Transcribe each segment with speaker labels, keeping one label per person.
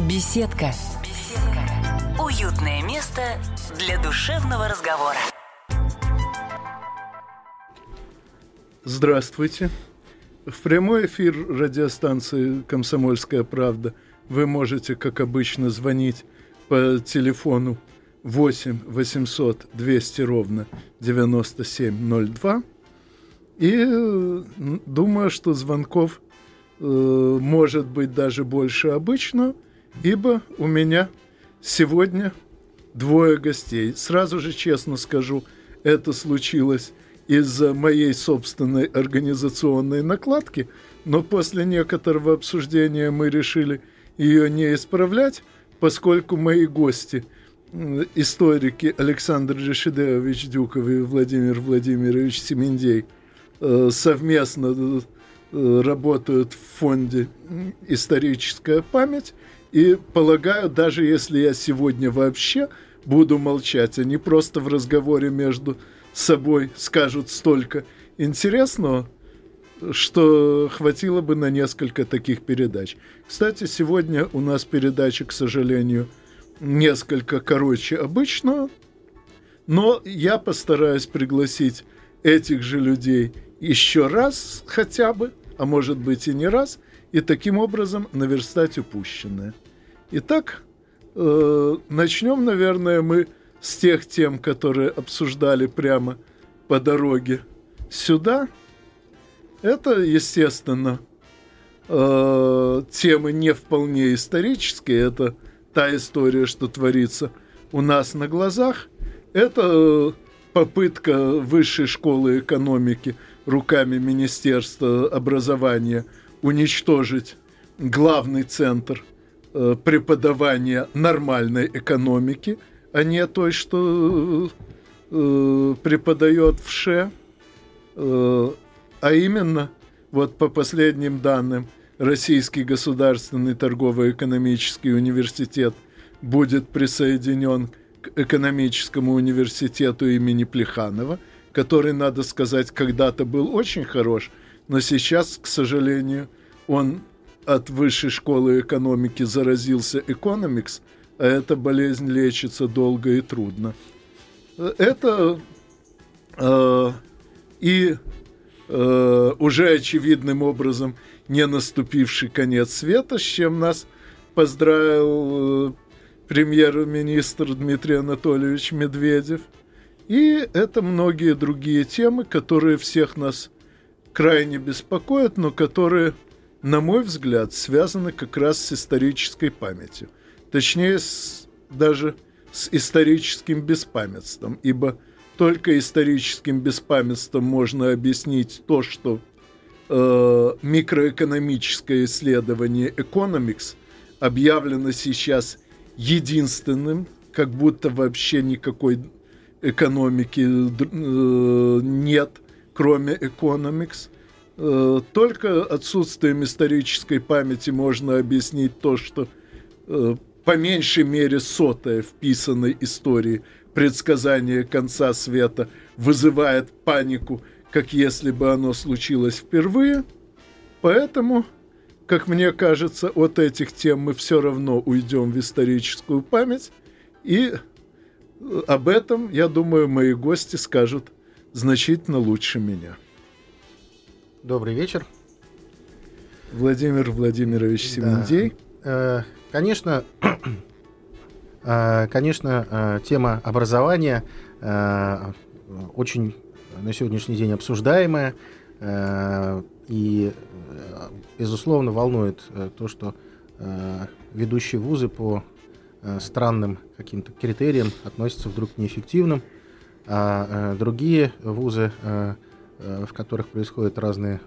Speaker 1: Беседка. Беседка. Уютное место для душевного разговора.
Speaker 2: Здравствуйте. В прямой эфир радиостанции «Комсомольская правда» вы можете, как обычно, звонить по телефону 8 800 200 ровно 9702. И думаю, что звонков э, может быть даже больше обычного, ибо у меня сегодня двое гостей. Сразу же честно скажу, это случилось из-за моей собственной организационной накладки, но после некоторого обсуждения мы решили ее не исправлять, поскольку мои гости, историки Александр Решидеович Дюков и Владимир Владимирович Семендей, э, совместно э, работают в фонде «Историческая память», и полагаю, даже если я сегодня вообще буду молчать, они просто в разговоре между собой скажут столько интересного, что хватило бы на несколько таких передач. Кстати, сегодня у нас передача, к сожалению, несколько короче обычного, но я постараюсь пригласить этих же людей еще раз хотя бы, а может быть и не раз, и таким образом наверстать упущенное. Итак, э, начнем, наверное, мы с тех тем, которые обсуждали прямо по дороге сюда. Это, естественно, э, темы не вполне исторические. Это та история, что творится у нас на глазах. Это попытка высшей школы экономики руками Министерства образования уничтожить главный центр э, преподавания нормальной экономики – а не той, что э, преподает в ШЕ, э, а именно, вот по последним данным, Российский государственный торгово-экономический университет будет присоединен к экономическому университету имени Плеханова, который, надо сказать, когда-то был очень хорош, но сейчас, к сожалению, он от высшей школы экономики заразился экономикс – а эта болезнь лечится долго и трудно. Это э, и э, уже очевидным образом не наступивший конец света, с чем нас поздравил э, премьер-министр Дмитрий Анатольевич Медведев. И это многие другие темы, которые всех нас крайне беспокоят, но которые, на мой взгляд, связаны как раз с исторической памятью точнее с, даже с историческим беспамятством, ибо только историческим беспамятством можно объяснить то, что э, микроэкономическое исследование Economics объявлено сейчас единственным, как будто вообще никакой экономики э, нет, кроме Economics. Э, только отсутствием исторической памяти можно объяснить то, что э, по меньшей мере сотая вписанной истории предсказание конца света вызывает панику, как если бы оно случилось впервые. Поэтому, как мне кажется, от этих тем мы все равно уйдем в историческую память. И э, об этом, я думаю, мои гости скажут значительно лучше меня.
Speaker 3: Добрый вечер.
Speaker 2: Владимир Владимирович Семендей.
Speaker 3: Да. Э, Конечно, э, конечно, э, тема образования очень на сегодняшний день обсуждаемая и, безусловно, волнует то, что ведущие вузы по странным каким-то критериям относятся вдруг к неэффективным, а другие вузы, в которых происходят разные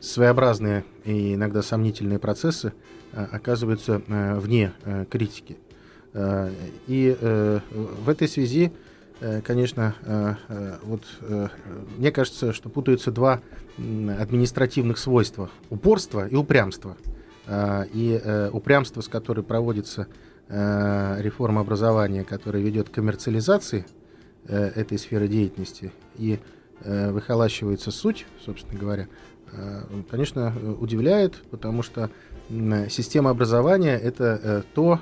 Speaker 3: своеобразные и иногда сомнительные процессы, Э, оказываются э, вне э, критики. И в этой связи, конечно, вот мне кажется, что путаются два административных свойства – упорство и упрямство. И упрямство, с которой проводится реформа образования, которая ведет к коммерциализации этой сферы деятельности и выхолащивается суть, собственно говоря, конечно, удивляет, потому что система образования – это то,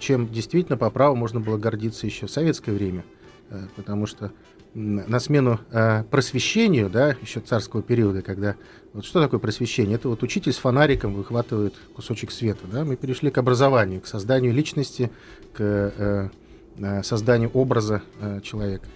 Speaker 3: чем действительно по праву можно было гордиться еще в советское время. Потому что на смену просвещению, да, еще царского периода, когда вот что такое просвещение? Это вот учитель с фонариком выхватывает кусочек света. Да? Мы перешли к образованию, к созданию личности, к э, э, созданию образа э, человека.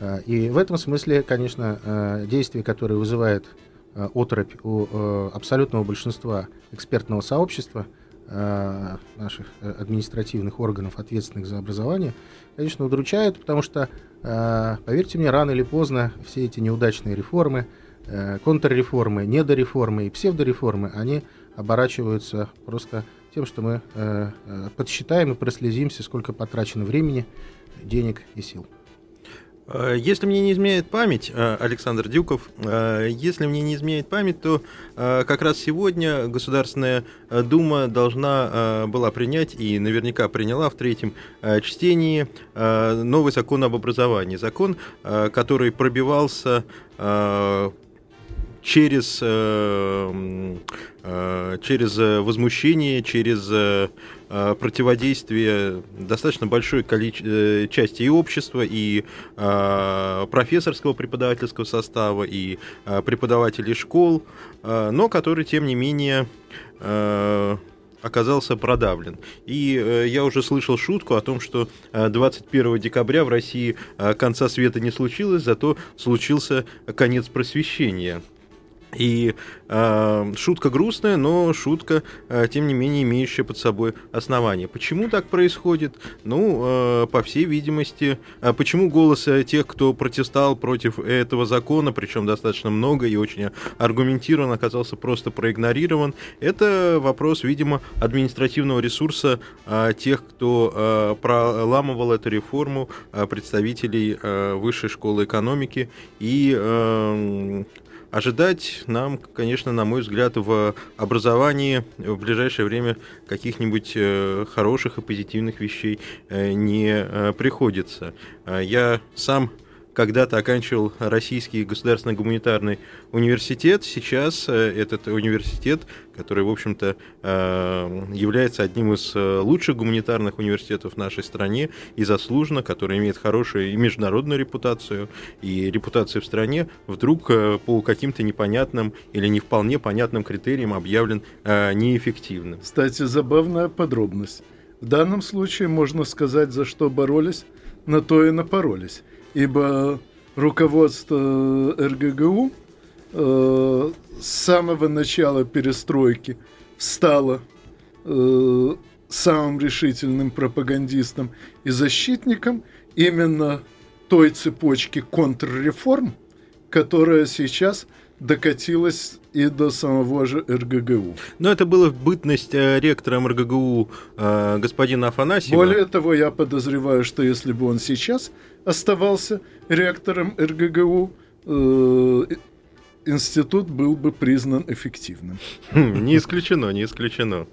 Speaker 3: Э, и в этом смысле, конечно, э, действия, которые вызывают э, оторопь у абсолютного большинства экспертного сообщества, наших административных органов, ответственных за образование, конечно, удручают, потому что, поверьте мне, рано или поздно все эти неудачные реформы, контрреформы, недореформы и псевдореформы, они оборачиваются просто тем, что мы подсчитаем и прослезимся, сколько потрачено времени, денег и сил.
Speaker 4: Если мне не изменяет память, Александр Дюков, если мне не изменяет память, то как раз сегодня Государственная Дума должна была принять и наверняка приняла в третьем чтении новый закон об образовании. Закон, который пробивался через, э, э, через возмущение, через э, противодействие достаточно большой количе... части и общества, и профессорского преподавательского состава, и преподавателей школ, но который, тем не менее, оказался продавлен. И я уже слышал шутку о том, что 21 декабря в России конца света не случилось, зато случился конец просвещения. И э, шутка грустная, но шутка, э, тем не менее, имеющая под собой основание. Почему так происходит? Ну, э, по всей видимости, э, почему голос тех, кто протестовал против этого закона, причем достаточно много и очень аргументированно, оказался просто проигнорирован, это вопрос, видимо, административного ресурса э, тех, кто э, проламывал эту реформу, э, представителей э, Высшей школы экономики и э, Ожидать нам, конечно, на мой взгляд, в образовании в ближайшее время каких-нибудь э, хороших и позитивных вещей э, не э, приходится. Я сам когда-то оканчивал Российский государственный гуманитарный университет. Сейчас э, этот университет, который, в общем-то, э, является одним из э, лучших гуманитарных университетов в нашей стране и заслуженно, который имеет хорошую и международную репутацию, и репутацию в стране, вдруг по каким-то непонятным или не вполне понятным критериям объявлен неэффективным.
Speaker 2: Кстати, забавная подробность. В данном случае можно сказать, за что боролись, на то и напоролись ибо руководство РГГУ э, с самого начала перестройки стало э, самым решительным пропагандистом и защитником именно той цепочки контрреформ, которая сейчас докатилась и до самого же РГГУ.
Speaker 4: Но это было в бытность э, ректором РГГУ э, господина Афанасьева.
Speaker 2: Более того, я подозреваю, что если бы он сейчас оставался ректором РГГУ, э, институт был бы признан эффективным.
Speaker 4: Хм, не исключено, не исключено.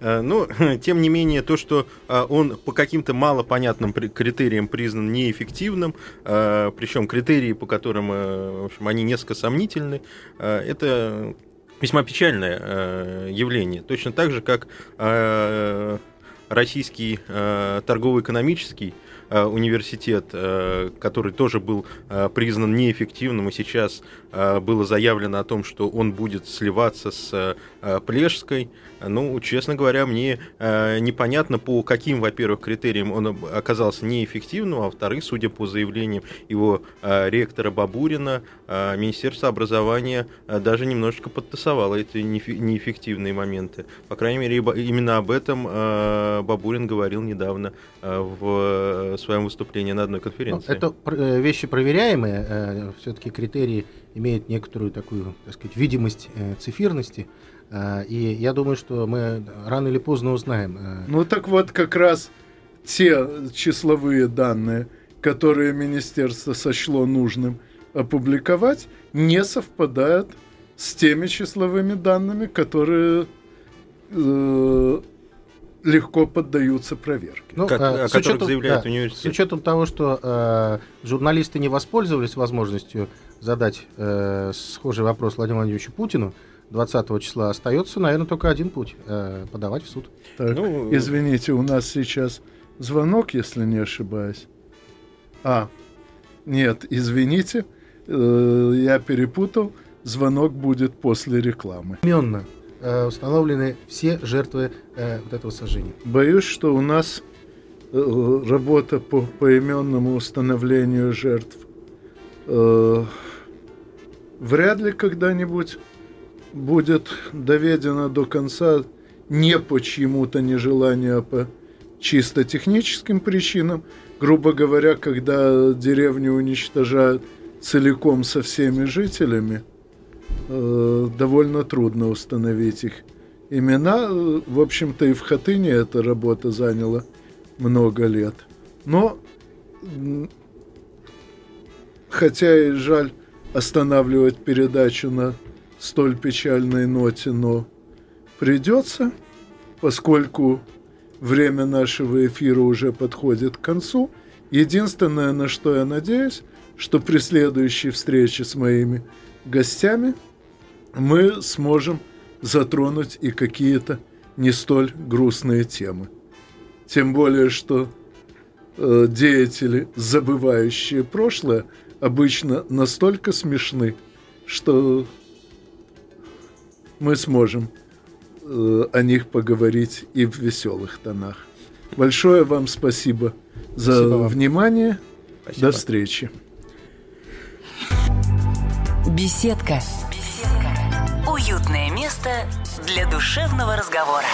Speaker 4: Э, но, тем не менее, то, что э, он по каким-то малопонятным критериям признан неэффективным, причем критерии, по которым в общем, они несколько сомнительны, это весьма печальное явление. Точно так же, как российский торгово-экономический университет, который тоже был признан неэффективным, и сейчас было заявлено о том, что он будет сливаться с Плешской. Ну, честно говоря, мне э, непонятно, по каким, во-первых, критериям он оказался неэффективным, а во-вторых, судя по заявлениям его э, ректора Бабурина, э, Министерство образования э, даже немножечко подтасовало эти неэффективные моменты. По крайней мере, именно об этом э, Бабурин говорил недавно э, в своем выступлении на одной конференции.
Speaker 3: Ну, это э, вещи проверяемые, э, все-таки критерии имеют некоторую такую, так сказать, видимость э, цифирности. Э, и я думаю, что мы рано или поздно узнаем.
Speaker 2: Э, ну так вот как раз те числовые данные, которые министерство сочло нужным опубликовать, не совпадают с теми числовыми данными, которые э, легко поддаются проверке.
Speaker 4: Ну, как, э, о которых заявляет да, университет.
Speaker 3: С учетом того, что э, журналисты не воспользовались возможностью задать э, схожий вопрос Владимиру Владимировичу Путину, 20 числа остается, наверное, только один путь э, подавать в суд.
Speaker 2: Так, ну, извините, у нас сейчас звонок, если не ошибаюсь. А, нет, извините, э, я перепутал. Звонок будет после рекламы.
Speaker 3: Именно установлены все жертвы э, вот этого сожжения.
Speaker 2: Боюсь, что у нас э, работа по поименному установлению жертв э, вряд ли когда-нибудь будет доведена до конца не по чьему-то нежеланию, а по чисто техническим причинам. Грубо говоря, когда деревню уничтожают целиком со всеми жителями, э, довольно трудно установить их имена. В общем-то, и в Хатыне эта работа заняла много лет. Но, хотя и жаль останавливать передачу на столь печальной ноте, но придется, поскольку время нашего эфира уже подходит к концу. Единственное, на что я надеюсь, что при следующей встрече с моими гостями мы сможем затронуть и какие-то не столь грустные темы. Тем более, что э, деятели, забывающие прошлое, обычно настолько смешны, что мы сможем э, о них поговорить и в веселых тонах. Большое вам спасибо за спасибо вам. внимание. Спасибо. До встречи.
Speaker 1: Беседка. Беседка. Уютное место для душевного разговора.